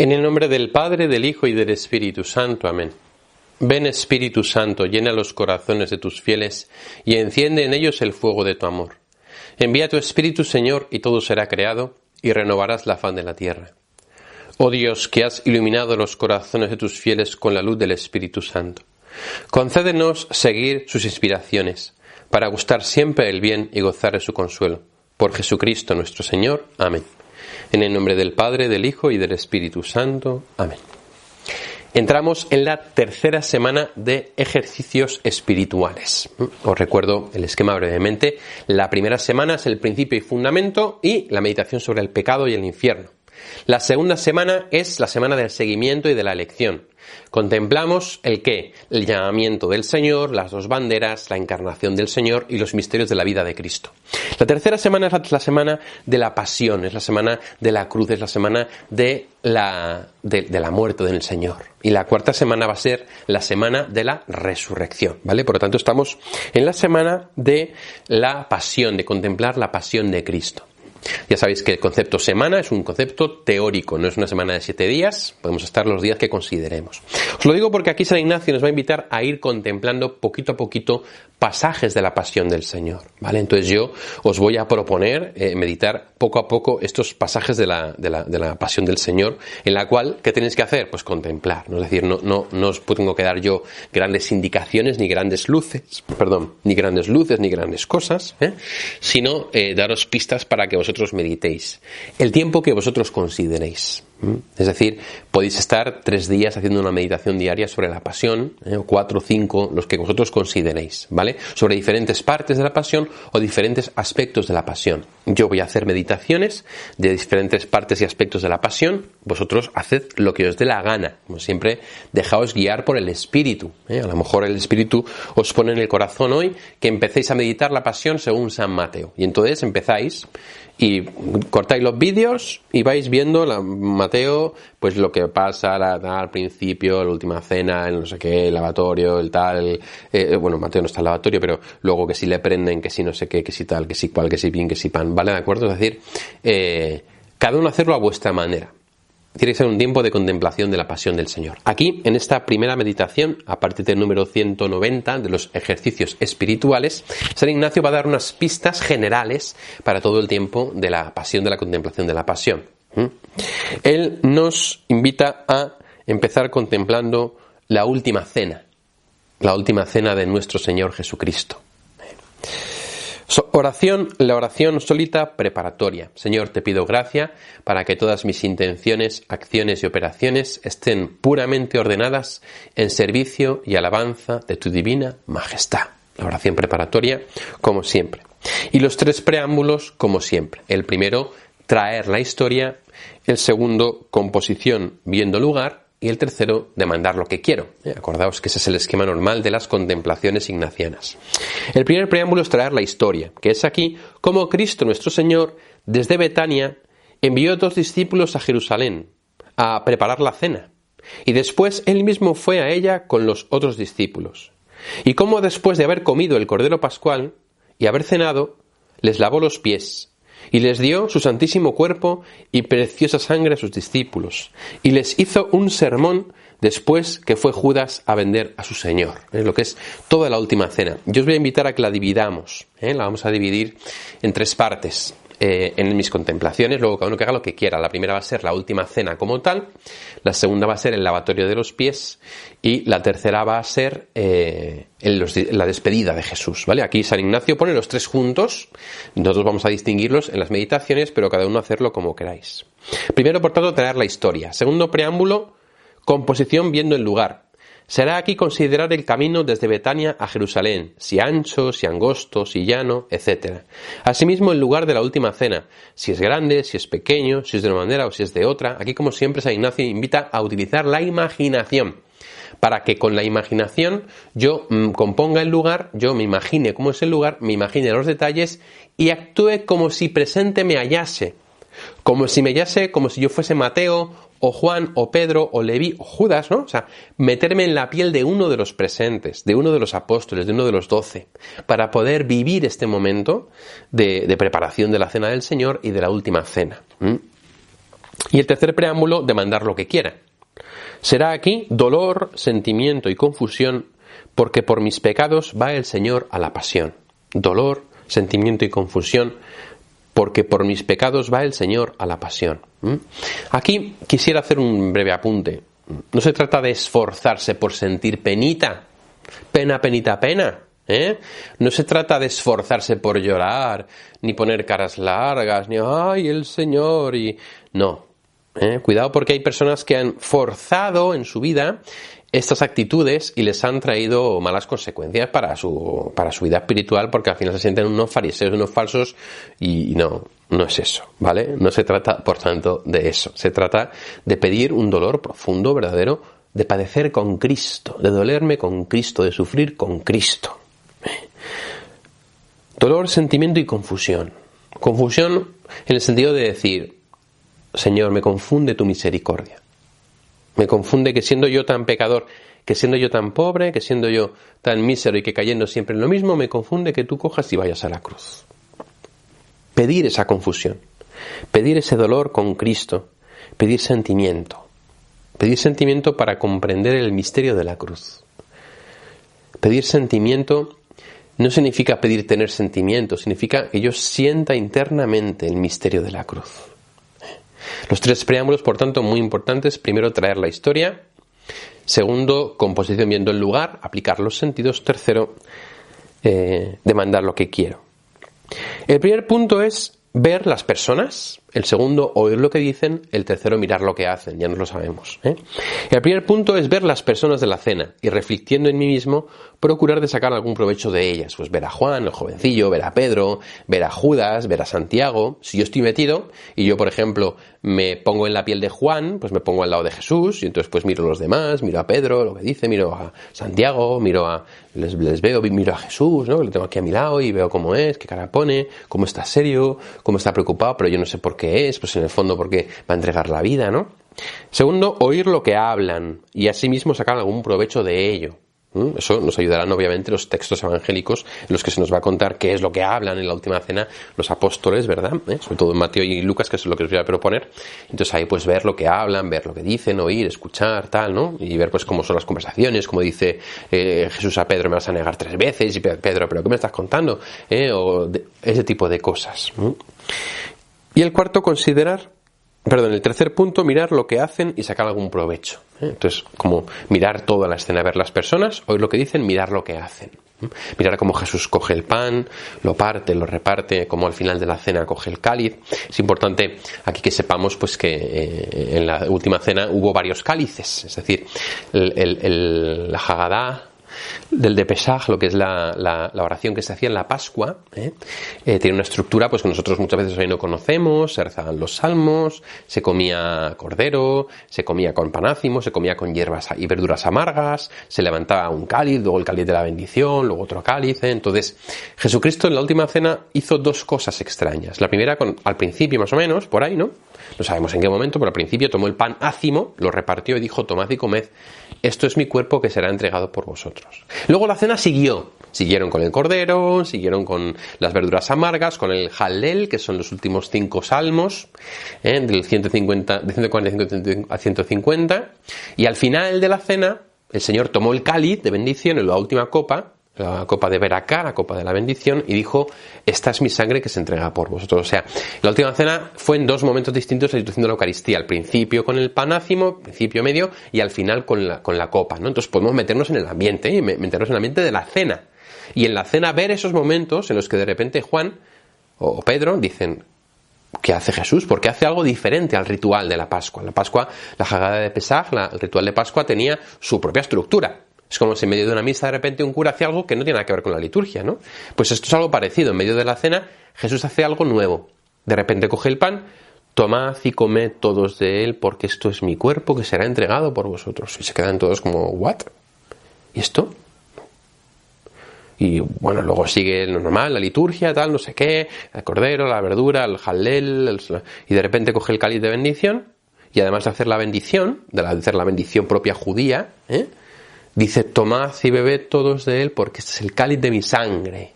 En el nombre del Padre, del Hijo y del Espíritu Santo. Amén. Ven Espíritu Santo, llena los corazones de tus fieles y enciende en ellos el fuego de tu amor. Envía tu Espíritu, Señor, y todo será creado, y renovarás la faz de la tierra. Oh Dios, que has iluminado los corazones de tus fieles con la luz del Espíritu Santo. Concédenos seguir sus inspiraciones, para gustar siempre el bien y gozar de su consuelo. Por Jesucristo nuestro Señor. Amén. En el nombre del Padre, del Hijo y del Espíritu Santo. Amén. Entramos en la tercera semana de ejercicios espirituales. Os recuerdo el esquema brevemente. La primera semana es el principio y fundamento y la meditación sobre el pecado y el infierno. La segunda semana es la semana del seguimiento y de la elección. Contemplamos el qué, el llamamiento del Señor, las dos banderas, la encarnación del Señor y los misterios de la vida de Cristo. La tercera semana es la semana de la pasión, es la semana de la cruz, es la semana de la, de, la muerte del Señor. Y la cuarta semana va a ser la semana de la resurrección, ¿vale? Por lo tanto, estamos en la semana de la pasión, de contemplar la pasión de Cristo. Ya sabéis que el concepto semana es un concepto teórico, no es una semana de siete días, podemos estar los días que consideremos. Os lo digo porque aquí San Ignacio nos va a invitar a ir contemplando poquito a poquito pasajes de la pasión del Señor, ¿vale? Entonces yo os voy a proponer eh, meditar poco a poco estos pasajes de la, de, la, de la, pasión del Señor, en la cual, ¿qué tenéis que hacer? Pues contemplar, ¿no? es decir, no, no, no os tengo que dar yo grandes indicaciones, ni grandes luces, perdón, ni grandes luces, ni grandes cosas, ¿eh? sino eh, daros pistas para que vosotros meditéis, el tiempo que vosotros consideréis. Es decir, podéis estar tres días haciendo una meditación diaria sobre la pasión, ¿eh? o cuatro o cinco, los que vosotros consideréis, ¿vale? Sobre diferentes partes de la pasión o diferentes aspectos de la pasión. Yo voy a hacer meditaciones de diferentes partes y aspectos de la pasión, vosotros haced lo que os dé la gana. Como siempre, dejaos guiar por el Espíritu. ¿eh? A lo mejor el Espíritu os pone en el corazón hoy que empecéis a meditar la pasión según San Mateo. Y entonces empezáis y cortáis los vídeos y vais viendo la, Mateo, pues lo que pasa al principio, la última cena, el no sé qué, el lavatorio, el tal, eh, bueno, Mateo no está en el lavatorio, pero luego que si le prenden, que si no sé qué, que si tal, que si cual, que si bien, que si pan, ¿vale? ¿De acuerdo? Es decir, eh, cada uno hacerlo a vuestra manera. Tiene que ser un tiempo de contemplación de la pasión del Señor. Aquí, en esta primera meditación, a partir del número 190 de los ejercicios espirituales, San Ignacio va a dar unas pistas generales para todo el tiempo de la pasión, de la contemplación de la pasión. ¿Mm? Él nos invita a empezar contemplando la última cena, la última cena de nuestro Señor Jesucristo. Oración, la oración solita preparatoria. Señor, te pido gracia para que todas mis intenciones, acciones y operaciones estén puramente ordenadas en servicio y alabanza de tu divina majestad. La oración preparatoria, como siempre. Y los tres preámbulos, como siempre. El primero, traer la historia. El segundo, composición viendo lugar y el tercero, demandar lo que quiero. Eh, acordaos que ese es el esquema normal de las contemplaciones ignacianas. El primer preámbulo es traer la historia, que es aquí cómo Cristo nuestro Señor, desde Betania, envió a dos discípulos a Jerusalén a preparar la cena, y después él mismo fue a ella con los otros discípulos. Y cómo después de haber comido el cordero pascual y haber cenado, les lavó los pies y les dio su santísimo cuerpo y preciosa sangre a sus discípulos, y les hizo un sermón después que fue Judas a vender a su Señor. Es lo que es toda la última cena. Yo os voy a invitar a que la dividamos. ¿eh? La vamos a dividir en tres partes. Eh, en mis contemplaciones, luego cada uno que haga lo que quiera. La primera va a ser la última cena como tal, la segunda va a ser el lavatorio de los pies y la tercera va a ser eh, la despedida de Jesús. ¿vale? Aquí San Ignacio pone los tres juntos, nosotros vamos a distinguirlos en las meditaciones, pero cada uno hacerlo como queráis. Primero, por tanto, traer la historia. Segundo preámbulo, composición viendo el lugar. Será aquí considerar el camino desde Betania a Jerusalén, si ancho, si angosto, si llano, etc. Asimismo, el lugar de la última cena, si es grande, si es pequeño, si es de una manera o si es de otra. Aquí, como siempre, San Ignacio invita a utilizar la imaginación para que con la imaginación yo mm, componga el lugar, yo me imagine cómo es el lugar, me imagine los detalles y actúe como si presente me hallase, como si me hallase, como si yo fuese Mateo o Juan o Pedro o Leví o Judas, ¿no? O sea, meterme en la piel de uno de los presentes, de uno de los apóstoles, de uno de los doce, para poder vivir este momento de, preparación de la cena del Señor y de la última cena. Y el tercer preámbulo, demandar lo que quiera. Será aquí dolor, sentimiento y confusión, porque por mis pecados va el Señor a la pasión. Dolor, sentimiento y confusión, porque por mis pecados va el Señor a la pasión. Aquí quisiera hacer un breve apunte. No se trata de esforzarse por sentir penita, pena, penita, pena. ¿eh? No se trata de esforzarse por llorar, ni poner caras largas, ni ¡ay, el Señor! y No, ¿eh? Cuidado porque hay personas que han forzado en su vida estas actitudes y les han traído malas consecuencias para su, para su vida espiritual porque al final se sienten unos fariseos, unos falsos y no, no es eso, ¿vale? No se trata, por tanto, de eso. Se trata de pedir un dolor profundo, verdadero, de padecer con Cristo, de dolerme con Cristo, de sufrir con Cristo. Dolor, sentimiento y confusión. Confusión en el sentido de decir, Señor, me confunde tu misericordia. Me confunde que siendo yo tan pecador, que siendo yo tan pobre, que siendo yo tan mísero y que cayendo siempre en lo mismo, me confunde que tú cojas y vayas a la cruz. Pedir esa confusión, pedir ese dolor con Cristo, pedir sentimiento, pedir sentimiento para comprender el misterio de la cruz. Pedir sentimiento no significa pedir tener sentimiento, significa que yo sienta internamente el misterio de la cruz. Los tres preámbulos, por tanto, muy importantes. Primero, traer la historia. Segundo, composición viendo el lugar, aplicar los sentidos. Tercero, eh, demandar lo que quiero. El primer punto es ver las personas, el segundo oír lo que dicen, el tercero mirar lo que hacen, ya nos lo sabemos. ¿eh? El primer punto es ver las personas de la cena y reflexionando en mí mismo procurar de sacar algún provecho de ellas, pues ver a Juan, el jovencillo, ver a Pedro, ver a Judas, ver a Santiago. Si yo estoy metido y yo, por ejemplo, me pongo en la piel de Juan, pues me pongo al lado de Jesús y entonces pues miro a los demás, miro a Pedro, lo que dice, miro a Santiago, miro a les, les veo, miro a Jesús, ¿no? Lo tengo aquí a mi lado y veo cómo es, qué cara pone, cómo está serio, cómo está preocupado, pero yo no sé por qué es, pues en el fondo porque va a entregar la vida, ¿no? Segundo, oír lo que hablan y asimismo sacar algún provecho de ello. ¿Mm? Eso nos ayudarán obviamente los textos evangélicos en los que se nos va a contar qué es lo que hablan en la última cena los apóstoles, ¿verdad? ¿Eh? Sobre todo en Mateo y Lucas, que es lo que os voy a proponer. Entonces ahí pues ver lo que hablan, ver lo que dicen, oír, escuchar, tal, ¿no? Y ver pues cómo son las conversaciones, como dice eh, Jesús a Pedro, me vas a negar tres veces, y Pedro, pero ¿qué me estás contando? ¿Eh? O ese tipo de cosas. Y el cuarto, considerar Perdón, el tercer punto, mirar lo que hacen y sacar algún provecho. ¿eh? Entonces, como mirar toda la escena, ver las personas, oír lo que dicen, mirar lo que hacen. ¿eh? Mirar cómo Jesús coge el pan, lo parte, lo reparte, como al final de la cena coge el cáliz. Es importante aquí que sepamos pues que eh, en la última cena hubo varios cálices, es decir, el, la Hagadá, del de Pesaj, lo que es la, la, oración que se hacía en la Pascua, ¿eh? Eh, tiene una estructura pues que nosotros muchas veces hoy no conocemos, se rezaban los salmos, se comía cordero, se comía con panácimo, se comía con hierbas y verduras amargas, se levantaba un cáliz, luego el cáliz de la bendición, luego otro cáliz. ¿eh? Entonces, Jesucristo en la última cena hizo dos cosas extrañas. La primera, con, al principio más o menos, por ahí, ¿no? No sabemos en qué momento, pero al principio tomó el pan ácimo, lo repartió y dijo, tomad y comed, esto es mi cuerpo que será entregado por vosotros. Luego la cena siguió. Siguieron con el cordero, siguieron con las verduras amargas, con el halel, que son los últimos cinco salmos, ¿eh? del 150, de 145 a 150. Y al final de la cena, el Señor tomó el cáliz de bendición en la última copa la copa de Veracá, la copa de la bendición, y dijo, esta es mi sangre que se entrega por vosotros. O sea, la última cena fue en dos momentos distintos la institución de la Eucaristía, al principio con el panácimo, principio medio, y al final con la, con la copa, ¿no? Entonces podemos meternos en el ambiente, ¿eh? meternos en el ambiente de la cena. Y en la cena ver esos momentos en los que de repente Juan o Pedro dicen, ¿Qué hace Jesús? Porque hace algo diferente al ritual de la Pascua. La Pascua, la jagada de Pesaj, el ritual de Pascua tenía su propia estructura. Es como si en medio de una misa de repente un cura hace algo que no tiene nada que ver con la liturgia, ¿no? Pues esto es algo parecido. En medio de la cena, Jesús hace algo nuevo. De repente coge el pan, tomad y comed todos de él, porque esto es mi cuerpo que será entregado por vosotros. Y se quedan todos como, ¿what? ¿Y esto? Y bueno, luego sigue lo normal, la liturgia, tal, no sé qué, el cordero, la verdura, el jalel, y de repente coge el cáliz de bendición, y además de hacer la bendición, de hacer la bendición propia judía, ¿eh? Dice, tomad y bebed todos de él, porque este es el cáliz de mi sangre,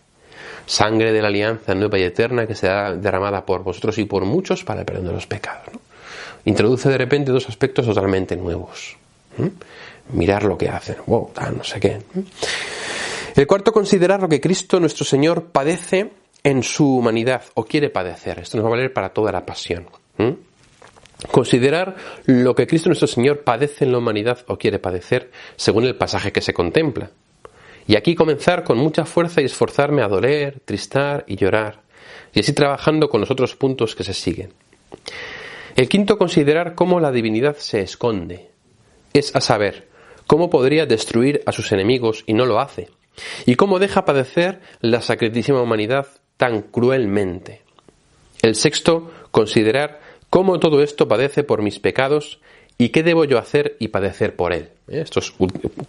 sangre de la alianza nueva y eterna que será derramada por vosotros y por muchos para el perdón de los pecados. Introduce de repente dos aspectos totalmente nuevos. Mirar lo que hacen, wow, no sé qué. El cuarto, considerar lo que Cristo nuestro Señor padece en su humanidad o quiere padecer. Esto nos va a valer para toda la pasión. Considerar lo que Cristo nuestro Señor padece en la humanidad o quiere padecer según el pasaje que se contempla. Y aquí comenzar con mucha fuerza y esforzarme a doler, tristar y llorar, y así trabajando con los otros puntos que se siguen. El quinto, considerar cómo la divinidad se esconde. Es a saber, cómo podría destruir a sus enemigos y no lo hace, y cómo deja padecer la sacratísima humanidad tan cruelmente. El sexto, considerar cómo todo esto padece por mis pecados y qué debo yo hacer y padecer por él. ¿Eh? Estos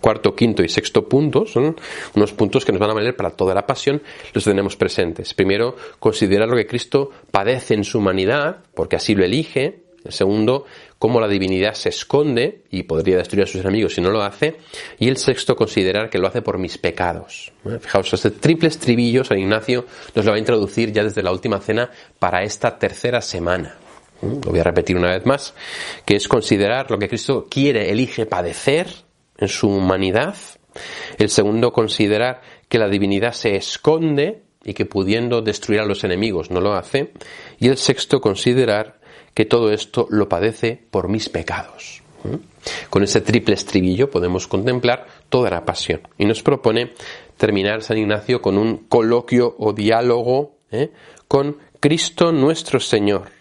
cuarto, quinto y sexto puntos son unos puntos que nos van a valer para toda la pasión, los tenemos presentes. Primero, considerar lo que Cristo padece en su humanidad, porque así lo elige. El segundo, cómo la divinidad se esconde y podría destruir a sus enemigos si no lo hace. Y el sexto, considerar que lo hace por mis pecados. Fijaos, este triple estribillo San Ignacio nos lo va a introducir ya desde la última cena para esta tercera semana. Lo voy a repetir una vez más, que es considerar lo que Cristo quiere, elige padecer en su humanidad. El segundo, considerar que la divinidad se esconde y que pudiendo destruir a los enemigos no lo hace. Y el sexto, considerar que todo esto lo padece por mis pecados. ¿Mm? Con ese triple estribillo podemos contemplar toda la pasión. Y nos propone terminar San Ignacio con un coloquio o diálogo ¿eh? con Cristo nuestro Señor.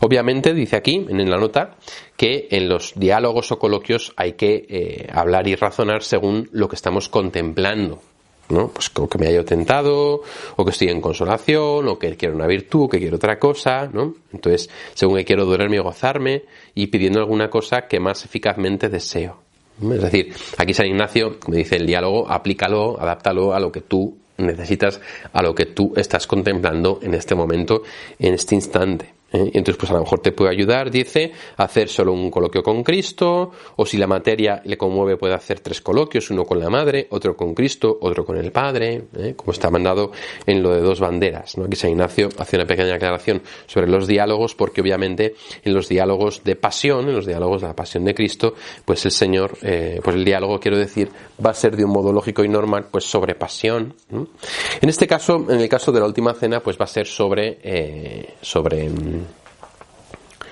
Obviamente dice aquí, en la nota, que en los diálogos o coloquios hay que eh, hablar y razonar según lo que estamos contemplando. ¿no? Pues que me haya tentado, o que estoy en consolación, o que quiero una virtud, o que quiero otra cosa, ¿no? Entonces, según que quiero durarme y gozarme, y pidiendo alguna cosa que más eficazmente deseo. Es decir, aquí San Ignacio, como dice el diálogo, aplícalo, adáptalo a lo que tú necesitas, a lo que tú estás contemplando en este momento, en este instante. ¿Eh? Entonces, pues a lo mejor te puede ayudar, dice, a hacer solo un coloquio con Cristo, o si la materia le conmueve, puede hacer tres coloquios, uno con la madre, otro con Cristo, otro con el Padre, ¿eh? como está mandado en lo de dos banderas. ¿no? Aquí San Ignacio hace una pequeña aclaración sobre los diálogos, porque obviamente en los diálogos de pasión, en los diálogos de la pasión de Cristo, pues el Señor, eh, pues el diálogo, quiero decir, va a ser de un modo lógico y normal, pues sobre pasión. En este caso, en el caso de la última cena, pues va a ser sobre, sobre mm,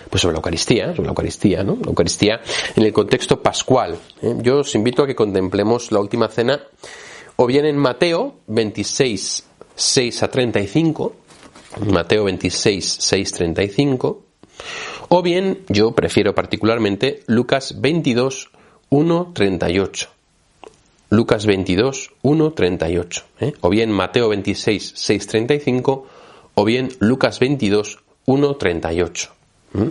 pues sobre la Eucaristía, sobre la Eucaristía, ¿no? La Eucaristía en el contexto pascual. ¿eh? Yo os invito a que contemplemos la última cena, o bien en Mateo 26, 6 a 35, Mateo 26, 6, 35, o bien, yo prefiero particularmente Lucas 22, 1, 38. Lucas 22, 1, 38. ¿eh? O bien Mateo 26, 6, 35, o bien Lucas 22, 1, 38. ¿Mm?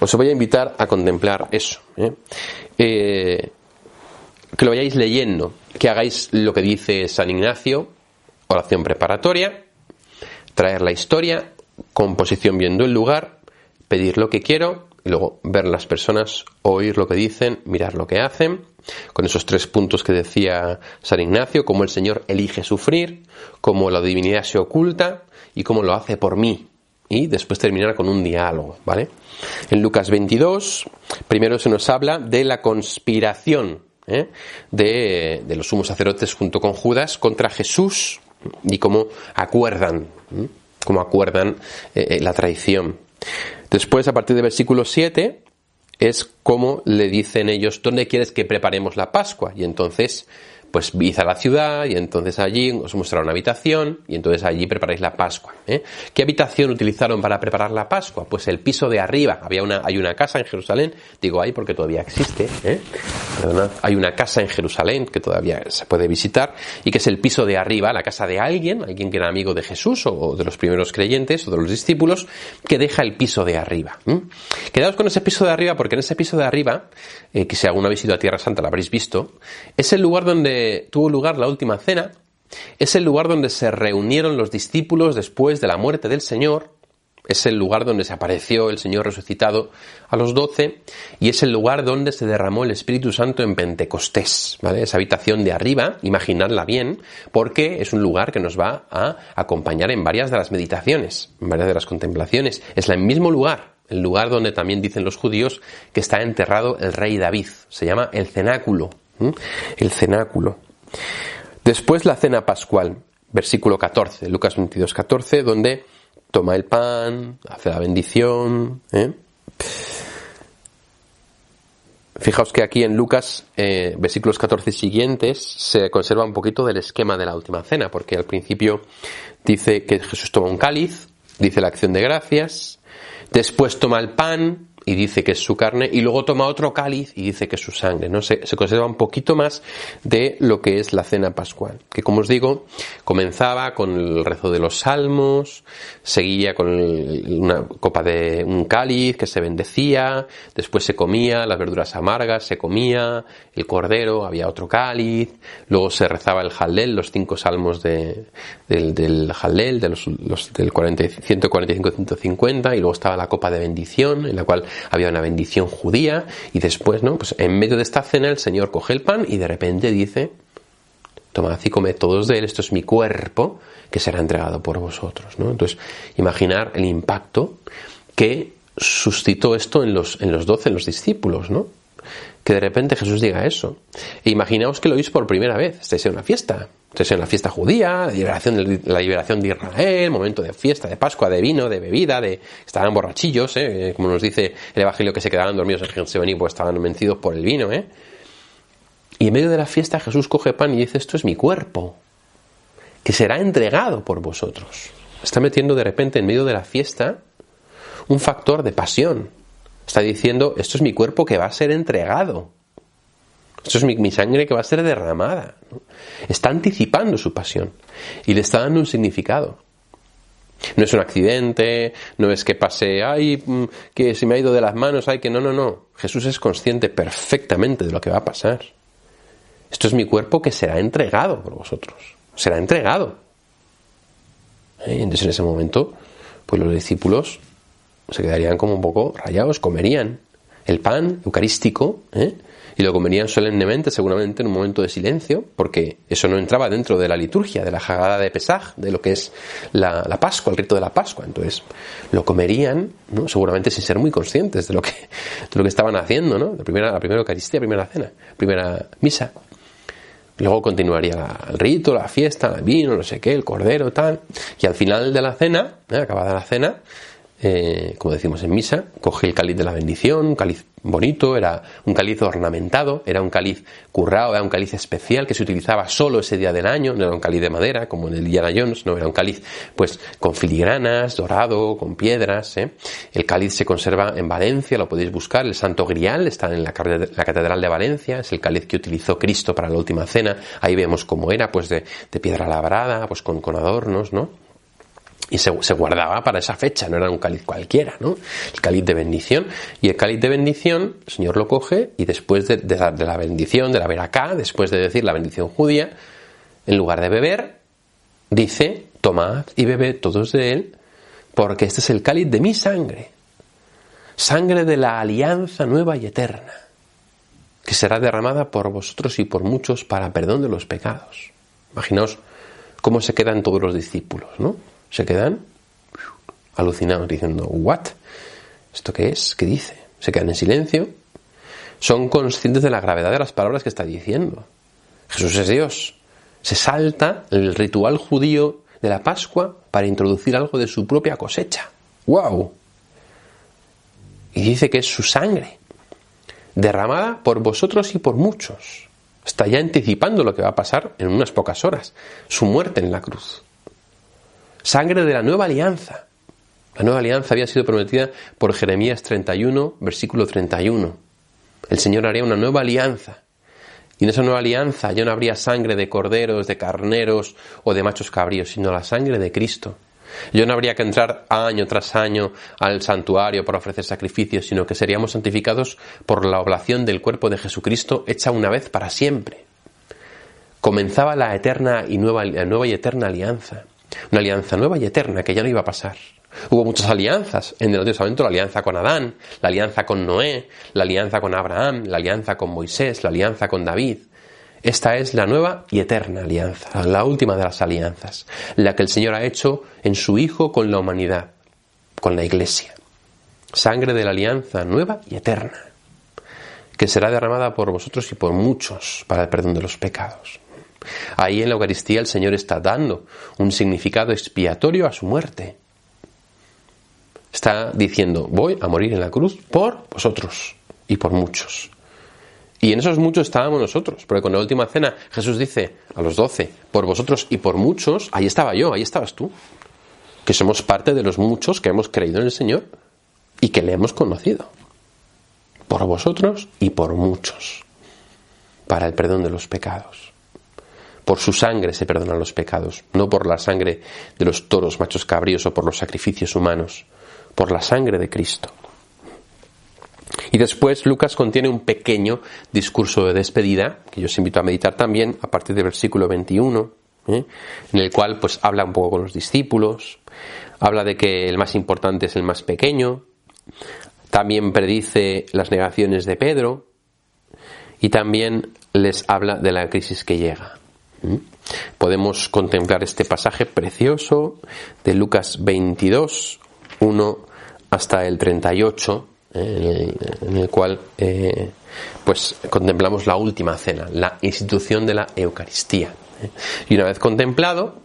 Os voy a invitar a contemplar eso. ¿eh? Eh, que lo vayáis leyendo, que hagáis lo que dice San Ignacio, oración preparatoria, traer la historia, composición viendo el lugar, pedir lo que quiero, y luego ver las personas, oír lo que dicen, mirar lo que hacen, con esos tres puntos que decía San Ignacio, cómo el Señor elige sufrir, cómo la divinidad se oculta y cómo lo hace por mí, y después terminar con un diálogo, ¿vale? En Lucas 22, primero se nos habla de la conspiración ¿eh? de, los sumos sacerdotes junto con Judas contra Jesús y cómo acuerdan, cómo acuerdan eh, eh, la traición. Después, a partir del versículo 7, es como le dicen ellos, ¿dónde quieres que preparemos la Pascua? Y entonces, pues id a la ciudad y entonces allí os mostrará una habitación y entonces allí preparáis la Pascua. ¿eh? ¿Qué habitación utilizaron para preparar la Pascua? Pues el piso de arriba. Había una, hay una casa en Jerusalén, digo ahí porque todavía existe, ¿eh? hay una casa en Jerusalén que todavía se puede visitar y que es el piso de arriba, la casa de alguien, alguien que era amigo de Jesús o de los primeros creyentes o de los discípulos, que deja el piso de arriba. Quedaos con ese piso de arriba porque en ese piso de arriba, eh, que si alguna vez ido a Tierra Santa lo habréis visto, es el lugar donde tuvo lugar la última cena, es el lugar donde se reunieron los discípulos después de la muerte del Señor, es el lugar donde se apareció el Señor resucitado a los doce y es el lugar donde se derramó el Espíritu Santo en Pentecostés, ¿vale? Esa habitación de arriba, imaginadla bien, porque es un lugar que nos va a acompañar en varias de las meditaciones, en varias de las contemplaciones. Es el mismo lugar, el lugar donde también dicen los judíos que está enterrado el rey David. Se llama el cenáculo. El cenáculo. Después la cena pascual, versículo 14, Lucas 22, 14, donde toma el pan, hace la bendición. ¿eh? Fijaos que aquí en Lucas, eh, versículos 14 siguientes, se conserva un poquito del esquema de la última cena, porque al principio dice que Jesús toma un cáliz, dice la acción de gracias, después toma el pan, y dice que es su carne, y luego toma otro cáliz y dice que es su sangre, ¿no? Se, se, conserva un poquito más de lo que es la cena pascual, que como os digo, comenzaba con el rezo de los salmos, seguía con una copa de un cáliz que se bendecía, después se comía las verduras amargas, se comía el cordero, había otro cáliz, luego se rezaba el jalel, los cinco salmos de, del, del jalel, de los, los del 145-150, y luego estaba la copa de bendición, en la cual había una bendición judía y después, ¿no? Pues en medio de esta cena el Señor coge el pan y de repente dice, tomad y comed todos de él, esto es mi cuerpo que será entregado por vosotros, ¿no? Entonces, imaginar el impacto que suscitó esto en los, en los doce, en los discípulos, ¿no? Que de repente Jesús diga eso. E imaginaos que lo oís por primera vez, estáis en una fiesta, entonces en la fiesta judía, la liberación de, Israel, momento de fiesta, de Pascua, de vino, de bebida, de estaban borrachillos, ¿eh? como nos dice el Evangelio que se quedaban dormidos en Getsemaní, pues estaban vencidos por el vino, ¿eh? Y en medio de la fiesta Jesús coge pan y dice, esto es mi cuerpo, que será entregado por vosotros. Está metiendo de repente en medio de la fiesta un factor de pasión. Está diciendo, esto es mi cuerpo que va a ser entregado. Esto es mi, sangre que va a ser derramada. Está anticipando su pasión y le está dando un significado. No es un accidente, no es que pase, ay, mm, que se me ha ido de las manos, ay, que no, no, no. Jesús es consciente perfectamente de lo que va a pasar. Esto es mi cuerpo que será entregado por vosotros. Será entregado. ¿Eh? Entonces en ese momento, pues los discípulos se quedarían como un poco rayados, comerían el pan eucarístico, ¿eh? y lo comerían solemnemente, seguramente en un momento de silencio, porque eso no entraba dentro de la liturgia, de la jagada de Pesaj, de lo que es la, Pascua, el rito de la Pascua. Entonces, lo comerían, ¿no? seguramente sin ser muy conscientes de lo que, de lo que estaban haciendo, ¿no? La primera, la primera Eucaristía, primera cena, primera misa. Luego continuaría el rito, la fiesta, el vino, no sé qué, el cordero, tal. Y al final de la cena, ¿eh? acabada la cena, eh, como decimos en misa, coge el cáliz de la bendición, un cáliz bonito, era un cáliz ornamentado, era un cáliz currado, era un cáliz especial que se utilizaba solo ese día del año, no era un cáliz de madera como en el Diana Jones, no, era un cáliz pues con filigranas, dorado, con piedras. ¿eh? El cáliz se conserva en Valencia, lo podéis buscar, el Santo Grial está en la, Catedral de Valencia, es el cáliz que utilizó Cristo para la última cena, ahí vemos cómo era, pues de, piedra labrada, pues con adornos, ¿no? Y se, guardaba para esa fecha, no era un cáliz cualquiera, ¿no? El cáliz de bendición. Y el cáliz de bendición, el Señor lo coge y después de, la, bendición, de la ver acá, después de decir la bendición judía, en lugar de beber, dice, tomad y bebed todos de él, porque este es el cáliz de mi sangre, sangre de la alianza nueva y eterna, que será derramada por vosotros y por muchos para perdón de los pecados. Imaginaos cómo se quedan todos los discípulos, ¿no? Se quedan alucinados diciendo, ¿what? ¿Esto qué es? ¿Qué dice? Se quedan en silencio. Son conscientes de la gravedad de las palabras que está diciendo. Jesús es Dios. Se salta el ritual judío de la Pascua para introducir algo de su propia cosecha. ¡Wow! Y dice que es su sangre, derramada por vosotros y por muchos. Está ya anticipando lo que va a pasar en unas pocas horas, su muerte en la cruz. Sangre de la nueva alianza. La nueva alianza había sido prometida por Jeremías 31, versículo 31. El Señor haría una nueva alianza. Y en esa nueva alianza ya no habría sangre de corderos, de carneros o de machos cabríos, sino la sangre de Cristo. Yo no habría que entrar año tras año al santuario para ofrecer sacrificios, sino que seríamos santificados por la oblación del cuerpo de Jesucristo hecha una vez para siempre. Comenzaba la eterna y la nueva y eterna alianza. Una alianza nueva y eterna que ya no iba a pasar. Hubo muchas alianzas en el Antiguo Testamento, la alianza con Adán, la alianza con Noé, la alianza con Abraham, la alianza con Moisés, la alianza con David. Esta es la nueva y eterna alianza, la última de las alianzas, la que el Señor ha hecho en su Hijo con la humanidad, con la Iglesia. Sangre de la alianza nueva y eterna, que será derramada por vosotros y por muchos para el perdón de los pecados. Ahí en la Eucaristía el Señor está dando un significado expiatorio a su muerte. Está diciendo, voy a morir en la cruz por vosotros y por muchos. Y en esos muchos estábamos nosotros, porque con la última cena Jesús dice a los doce, por vosotros y por muchos, ahí estaba yo, ahí estabas tú, que somos parte de los muchos que hemos creído en el Señor y que le hemos conocido. Por vosotros y por muchos, para el perdón de los pecados. Por su sangre se perdonan los pecados, no por la sangre de los toros machos cabríos o por los sacrificios humanos, por la sangre de Cristo. Y después Lucas contiene un pequeño discurso de despedida, que yo os invito a meditar también, a partir del versículo 21, ¿eh? en el cual pues habla un poco con los discípulos, habla de que el más importante es el más pequeño, también predice las negaciones de Pedro y también les habla de la crisis que llega. ¿Eh? Podemos contemplar este pasaje precioso de Lucas 22, 1 hasta el 38, en el, cual eh, pues contemplamos la última cena, la institución de la Eucaristía. ¿eh? Y una vez contemplado,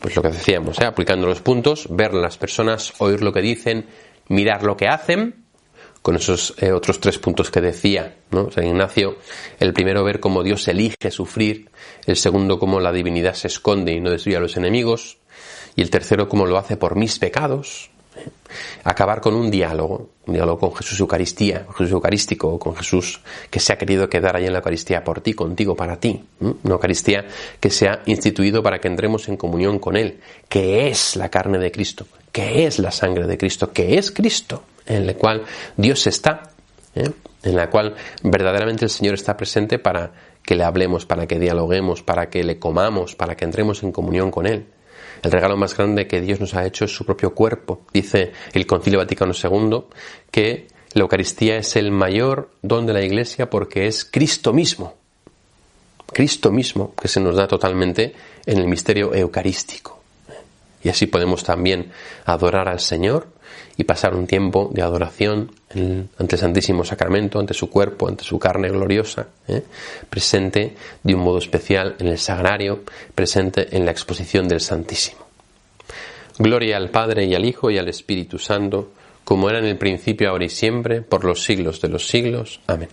pues lo que decíamos, ¿eh? aplicando los puntos, ver las personas, oír lo que dicen, mirar lo que hacen, con esos otros tres puntos que decía ¿no? San Ignacio, el primero ver cómo Dios elige sufrir, el segundo cómo la divinidad se esconde y no destruye a los enemigos, y el tercero cómo lo hace por mis pecados, Acabar con un diálogo, un diálogo con Jesús Eucaristía, Jesús Eucarístico, con Jesús que se ha querido quedar ahí en la Eucaristía por ti, contigo, para ti. Una Eucaristía que se ha instituido para que entremos en comunión con Él, que es la carne de Cristo, que es la sangre de Cristo, que es Cristo, en la cual Dios está, ¿eh? en la cual verdaderamente el Señor está presente para que le hablemos, para que dialoguemos, para que le comamos, para que entremos en comunión con Él. El regalo más grande que Dios nos ha hecho es su propio cuerpo. Dice el Concilio Vaticano II que la Eucaristía es el mayor don de la Iglesia porque es Cristo mismo. Cristo mismo que se nos da totalmente en el misterio eucarístico. Y así podemos también adorar al Señor y pasar un tiempo de adoración ante el Santísimo Sacramento, ante su cuerpo, ante su carne gloriosa, ¿eh? presente de un modo especial en el sagrario, presente en la exposición del Santísimo. Gloria al Padre y al Hijo y al Espíritu Santo, como era en el principio, ahora y siempre, por los siglos de los siglos. Amén.